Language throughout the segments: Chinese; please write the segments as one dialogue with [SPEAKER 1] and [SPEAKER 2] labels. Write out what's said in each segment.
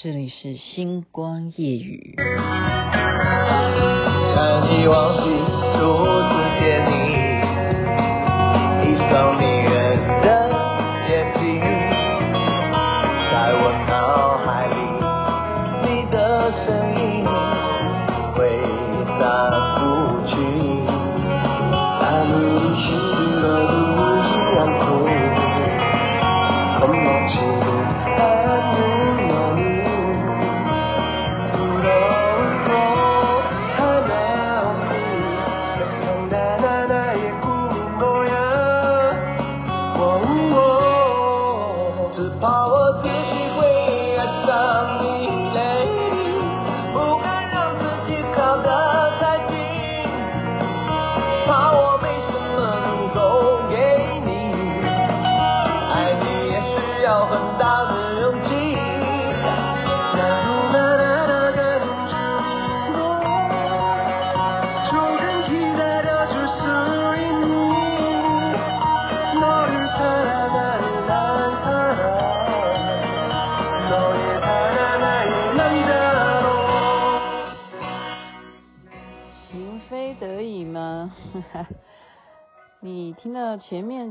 [SPEAKER 1] 这里是星光夜雨，但希望是初次见你。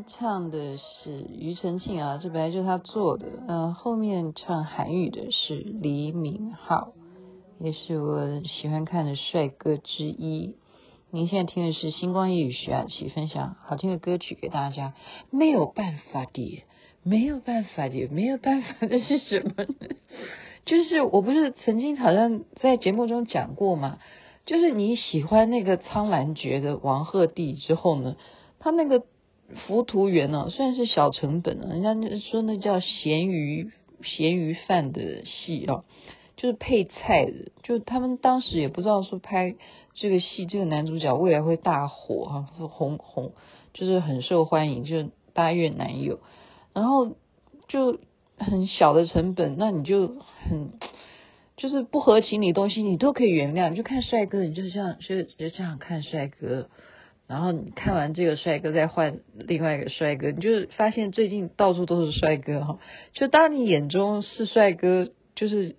[SPEAKER 1] 唱的是庾澄庆啊，这本来就是他做的。嗯，后面唱韩语的是李敏镐，也是我喜欢看的帅哥之一。您现在听的是星光夜雨徐雅琪分享好听的歌曲给大家。没有办法的，没有办法的，没有办法的是什么呢？就是我不是曾经好像在节目中讲过吗？就是你喜欢那个苍兰诀的王鹤棣之后呢？他那个浮屠缘呢，虽然是小成本啊，人家说那叫咸鱼咸鱼饭的戏啊，就是配菜的，就他们当时也不知道说拍这个戏，这个男主角未来会大火哈，红红就是很受欢迎，就是八月男友，然后就很小的成本，那你就很就是不合情理东西，你都可以原谅，就看帅哥，你就是这样就就这样看帅哥。然后你看完这个帅哥，再换另外一个帅哥，你就发现最近到处都是帅哥哈。就当你眼中是帅哥，就是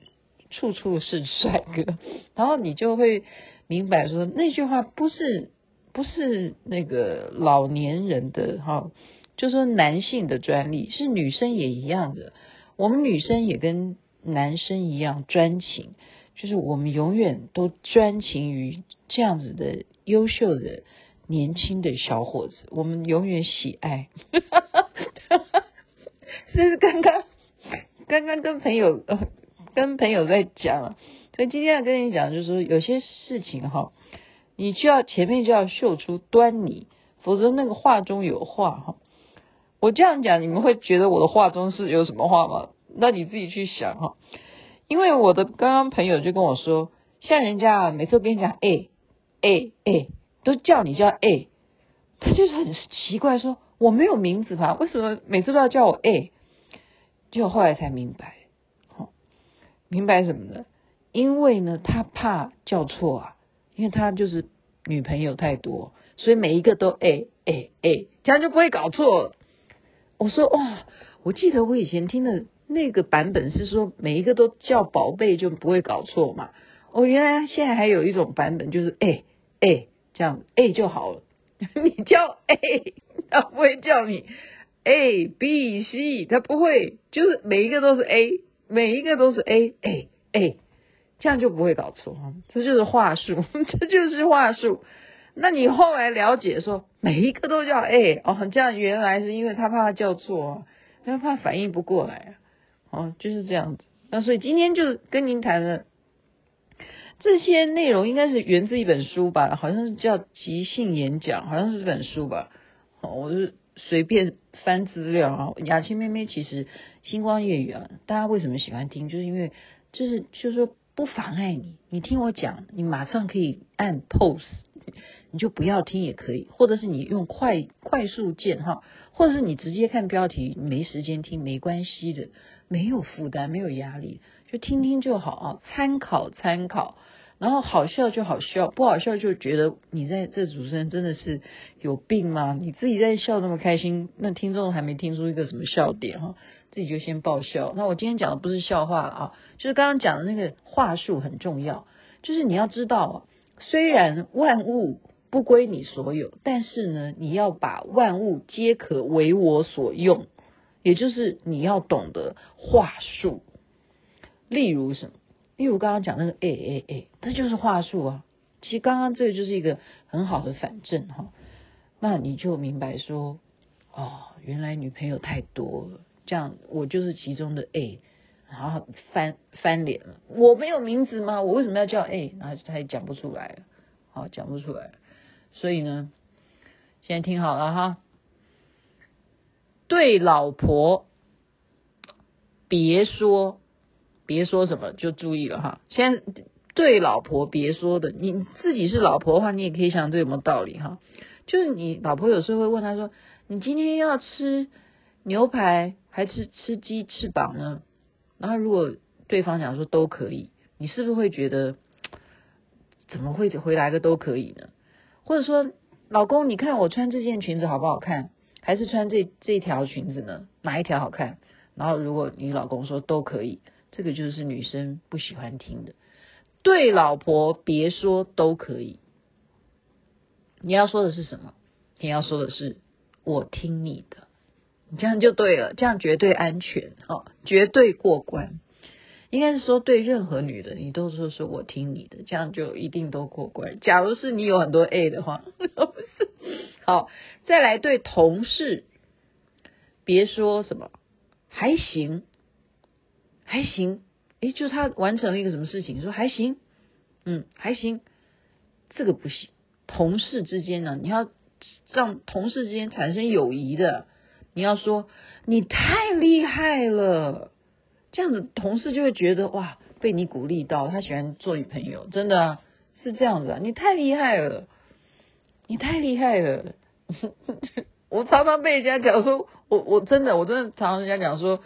[SPEAKER 1] 处处是帅哥，然后你就会明白说那句话不是不是那个老年人的哈，就说男性的专利，是女生也一样的。我们女生也跟男生一样专情，就是我们永远都专情于这样子的优秀的。年轻的小伙子，我们永远喜爱。这是刚刚刚刚跟朋友呃跟朋友在讲了，所以今天要跟你讲，就是有些事情哈，你就要前面就要秀出端倪，否则那个话中有话哈。我这样讲，你们会觉得我的话中是有什么话吗？那你自己去想哈。因为我的刚刚朋友就跟我说，像人家每次跟你讲，哎哎哎。都叫你叫 A，他就是很奇怪，说我没有名字吧？为什么每次都要叫我 A？结果后来才明白，哦，明白什么呢？因为呢，他怕叫错啊，因为他就是女朋友太多，所以每一个都 A A A，这样就不会搞错了。我说哇，我记得我以前听的那个版本是说每一个都叫宝贝就不会搞错嘛。哦，原来现在还有一种版本就是 A A。这样 A 就好了，你叫 A，他不会叫你 A B C，他不会，就是每一个都是 A，每一个都是 A A A，这样就不会搞错，这就是话术，这就是话术。那你后来了解说每一个都叫 A 哦，这样原来是因为他怕他叫错，他怕反应不过来，哦，就是这样子。那所以今天就是跟您谈了。这些内容应该是源自一本书吧，好像是叫即兴演讲，好像是这本书吧。哦，我就随便翻资料啊。雅青妹妹其实星光夜语啊，大家为什么喜欢听？就是因为就是就是说不妨碍你，你听我讲，你马上可以按 pause，你就不要听也可以，或者是你用快快速键哈，或者是你直接看标题，没时间听没关系的，没有负担，没有压力。就听听就好啊，参考参考，然后好笑就好笑，不好笑就觉得你在这主持人真的是有病吗？你自己在笑那么开心，那听众还没听出一个什么笑点哈？自己就先爆笑。那我今天讲的不是笑话啊，就是刚刚讲的那个话术很重要，就是你要知道，虽然万物不归你所有，但是呢，你要把万物皆可为我所用，也就是你要懂得话术。例如什么？例如刚刚讲那个哎哎哎，这就是话术啊。其实刚刚这个就是一个很好的反证哈。那你就明白说，哦，原来女朋友太多了，这样我就是其中的 A，然后翻翻脸了。我没有名字吗？我为什么要叫 A？然后他也讲不出来了，好，讲不出来。所以呢，现在听好了哈，对老婆别说。别说什么就注意了哈，先对老婆别说的，你自己是老婆的话，你也可以想这有没有道理哈。就是你老婆有时候会问他说：“你今天要吃牛排还是吃鸡翅膀呢？”然后如果对方讲说都可以，你是不是会觉得怎么会回来个都可以呢？或者说，老公，你看我穿这件裙子好不好看？还是穿这这条裙子呢？哪一条好看？然后如果你老公说都可以。这个就是女生不喜欢听的，对老婆别说都可以。你要说的是什么？你要说的是我听你的，你这样就对了，这样绝对安全哈，绝对过关。应该是说对任何女的，你都说是我听你的，这样就一定都过关。假如是你有很多 A 的话，好，再来对同事，别说什么还行。还行，诶，就他完成了一个什么事情，说还行，嗯，还行，这个不行。同事之间呢，你要让同事之间产生友谊的，你要说你太厉害了，这样子同事就会觉得哇，被你鼓励到，他喜欢做你朋友，真的啊，是这样子啊，你太厉害了，你太厉害了。我常常被人家讲说，我我真的我真的常常人家讲说。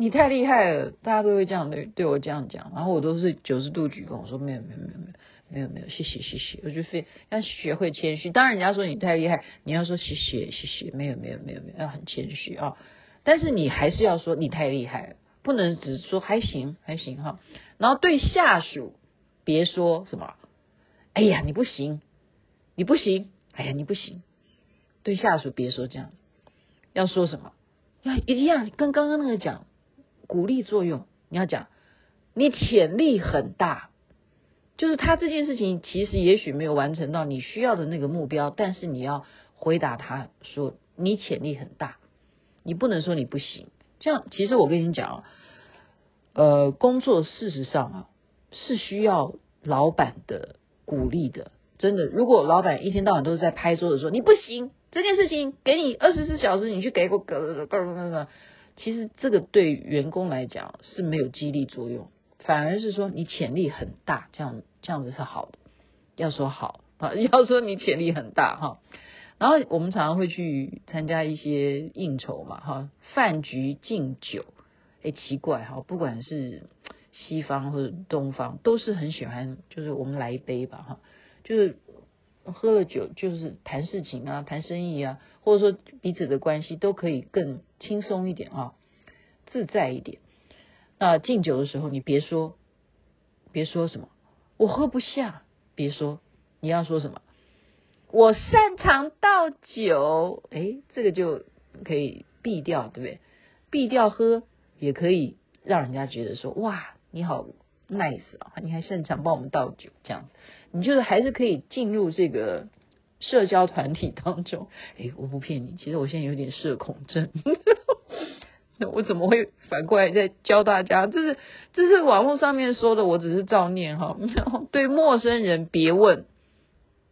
[SPEAKER 1] 你太厉害了，大家都会这样对对我这样讲，然后我都是九十度鞠躬，我说没有没有没有没有没有没有，谢谢谢谢，我就非要学会谦虚。当然人家说你太厉害，你要说谢谢谢谢，没有没有没有没有，要很谦虚啊。但是你还是要说你太厉害了，不能只说还行还行哈。然后对下属别说什么，哎呀你不行，你不行，哎呀你不行。对下属别说这样，要说什么？要一样跟刚刚那个讲。鼓励作用，你要讲，你潜力很大，就是他这件事情其实也许没有完成到你需要的那个目标，但是你要回答他说你潜力很大，你不能说你不行。这样其实我跟你讲啊，呃，工作事实上啊是需要老板的鼓励的，真的。如果老板一天到晚都是在拍桌子说你不行，这件事情给你二十四小时，你去给我个个其实这个对员工来讲是没有激励作用，反而是说你潜力很大，这样这样子是好的。要说好啊，要说你潜力很大哈。然后我们常常会去参加一些应酬嘛哈，饭局敬酒，哎，奇怪哈，不管是西方或者东方，都是很喜欢，就是我们来一杯吧哈，就是喝了酒就是谈事情啊，谈生意啊。或者说彼此的关系都可以更轻松一点啊，自在一点。那敬酒的时候，你别说，别说什么，我喝不下。别说，你要说什么，我擅长倒酒。哎，这个就可以避掉，对不对？避掉喝也可以让人家觉得说，哇，你好 nice 啊，你还擅长帮我们倒酒，这样子，你就是还是可以进入这个。社交团体当中，哎，我不骗你，其实我现在有点社恐症。那我怎么会反过来在教大家？这是这是网络上面说的，我只是照念哈。对陌生人别问，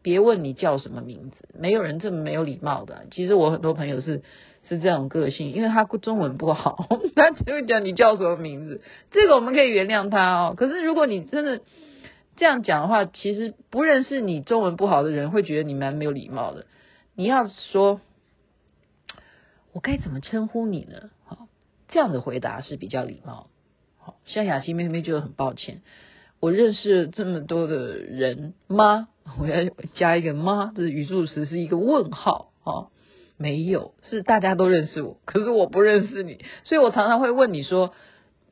[SPEAKER 1] 别问你叫什么名字，没有人这么没有礼貌的。其实我很多朋友是是这种个性，因为他中文不好，他只会讲你叫什么名字，这个我们可以原谅他哦。可是如果你真的。这样讲的话，其实不认识你中文不好的人会觉得你蛮没有礼貌的。你要说，我该怎么称呼你呢？好，这样的回答是比较礼貌。好，像雅琪妹妹就很抱歉，我认识了这么多的人吗？我要加一个吗？这语助词是一个问号。好，没有，是大家都认识我，可是我不认识你，所以我常常会问你说，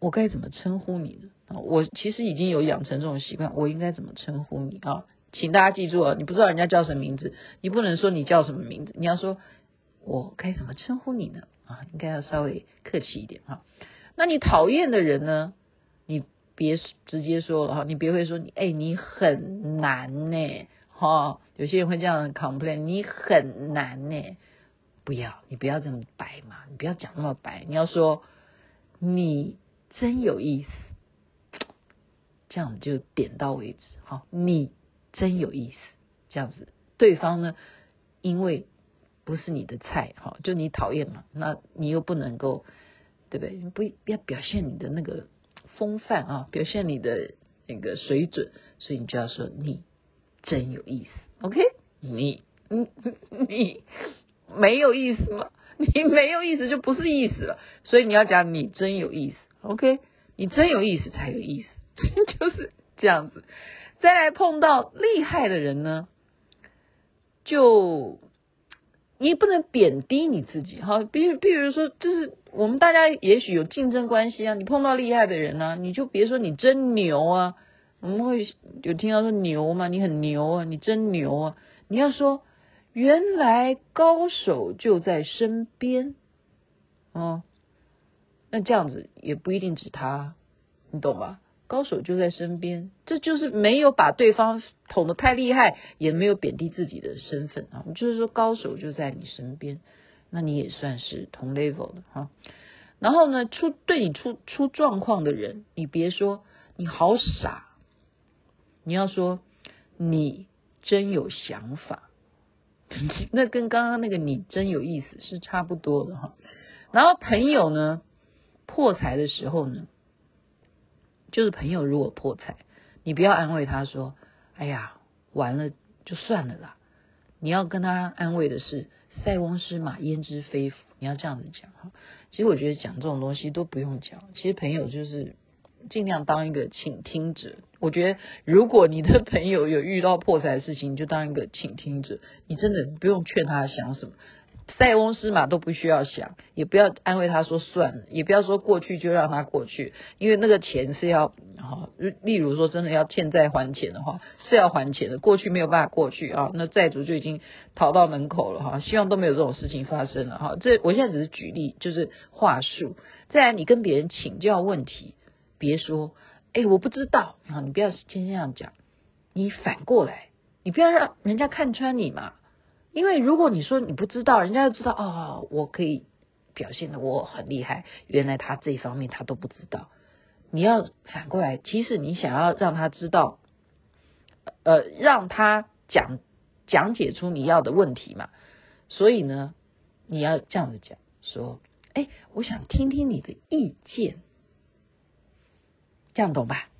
[SPEAKER 1] 我该怎么称呼你呢？我其实已经有养成这种习惯，我应该怎么称呼你啊？请大家记住啊，你不知道人家叫什么名字，你不能说你叫什么名字，你要说我该怎么称呼你呢？啊，应该要稍微客气一点哈。那你讨厌的人呢？你别直接说了哈，你别会说你哎，你很难呢哈。有些人会这样 complain，你很难呢。不要，你不要这么白嘛，你不要讲那么白，你要说你真有意思，这样就点到为止。好，你真有意思，这样子，对方呢，因为不是你的菜，哈，就你讨厌嘛，那你又不能够，对不对？不要表现你的那个风范啊，表现你的那个水准，所以你就要说你真有意思，OK？你，你，你。没有意思吗？你没有意思就不是意思了，所以你要讲你真有意思，OK？你真有意思才有意思，就是这样子。再来碰到厉害的人呢，就你不能贬低你自己哈。比如，比如说，就是我们大家也许有竞争关系啊，你碰到厉害的人呢、你就别说你真牛啊。我们会有听到说牛吗？你很牛啊，你真牛啊。你要说。原来高手就在身边，哦，那这样子也不一定指他，你懂吧？高手就在身边，这就是没有把对方捅得太厉害，也没有贬低自己的身份啊。就是说，高手就在你身边，那你也算是同 level 的哈。然后呢，出对你出出状况的人，你别说你好傻，你要说你真有想法。那跟刚刚那个你真有意思是差不多的哈。然后朋友呢，破财的时候呢，就是朋友如果破财，你不要安慰他说：“哎呀，完了就算了啦。”你要跟他安慰的是：“塞翁失马，焉知非福。”你要这样子讲哈。其实我觉得讲这种东西都不用讲，其实朋友就是。尽量当一个倾听者。我觉得，如果你的朋友有遇到破财的事情，你就当一个倾听者。你真的不用劝他想什么，塞翁失马都不需要想，也不要安慰他说算了，也不要说过去就让他过去，因为那个钱是要哈，例如说真的要欠债还钱的话，是要还钱的。过去没有办法过去啊，那债主就已经逃到门口了哈。希望都没有这种事情发生了哈。这我现在只是举例，就是话术。再来，你跟别人请教问题。别说，哎，我不知道啊！你不要先这样讲，你反过来，你不要让人家看穿你嘛。因为如果你说你不知道，人家就知道哦，我可以表现的我很厉害。原来他这方面他都不知道。你要反过来，其实你想要让他知道，呃，让他讲讲解出你要的问题嘛。所以呢，你要这样子讲，说，哎，我想听听你的意见。这样懂吧？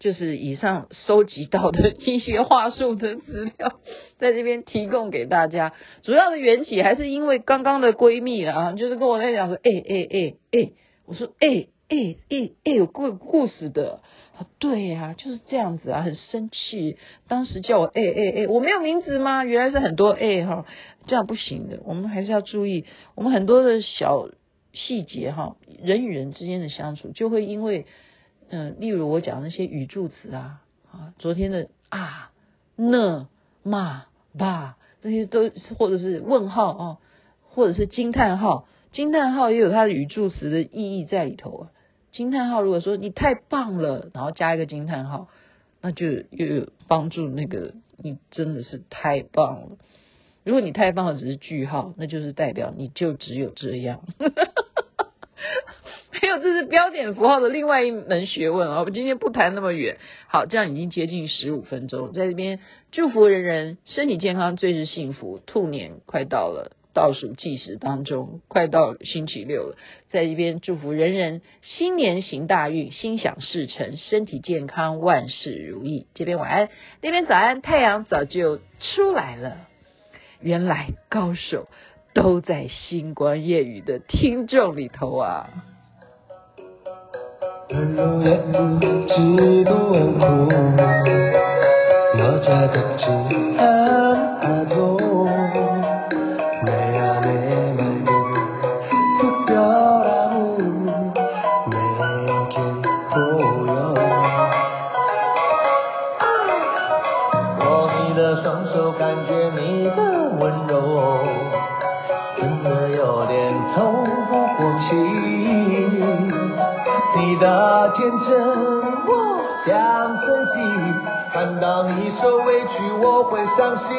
[SPEAKER 1] 就是以上收集到的一些话术的资料，在这边提供给大家。主要的缘起还是因为刚刚的闺蜜啊，就是跟我在讲说，哎哎哎哎，我说哎哎哎哎，有故故事的啊，对呀、啊，就是这样子啊，很生气。当时叫我哎哎哎，我没有名字吗？原来是很多哎哈，这样不行的，我们还是要注意，我们很多的小细节哈，人与人之间的相处就会因为。嗯，例如我讲那些语助词啊，啊，昨天的啊、呢、嘛、吧，这些都或者是问号啊，或者是惊叹号，惊叹号也有它的语助词的意义在里头啊。惊叹号如果说你太棒了，然后加一个惊叹号，那就又有帮助那个你真的是太棒了。如果你太棒了只是句号，那就是代表你就只有这样。没有，这是标点符号的另外一门学问啊！我们今天不谈那么远。好，这样已经接近十五分钟，在这边祝福人人身体健康，最是幸福。兔年快到了，倒数计时当中，快到星期六了，在这边祝福人人新年行大运，心想事成，身体健康，万事如意。这边晚安，那边早安，太阳早就出来了。原来高手都在星光夜语的听众里头啊！
[SPEAKER 2] 별로 예쁘지도 않고 여자답지 않아도 天真，我想珍惜。看到你受委屈，我会伤心。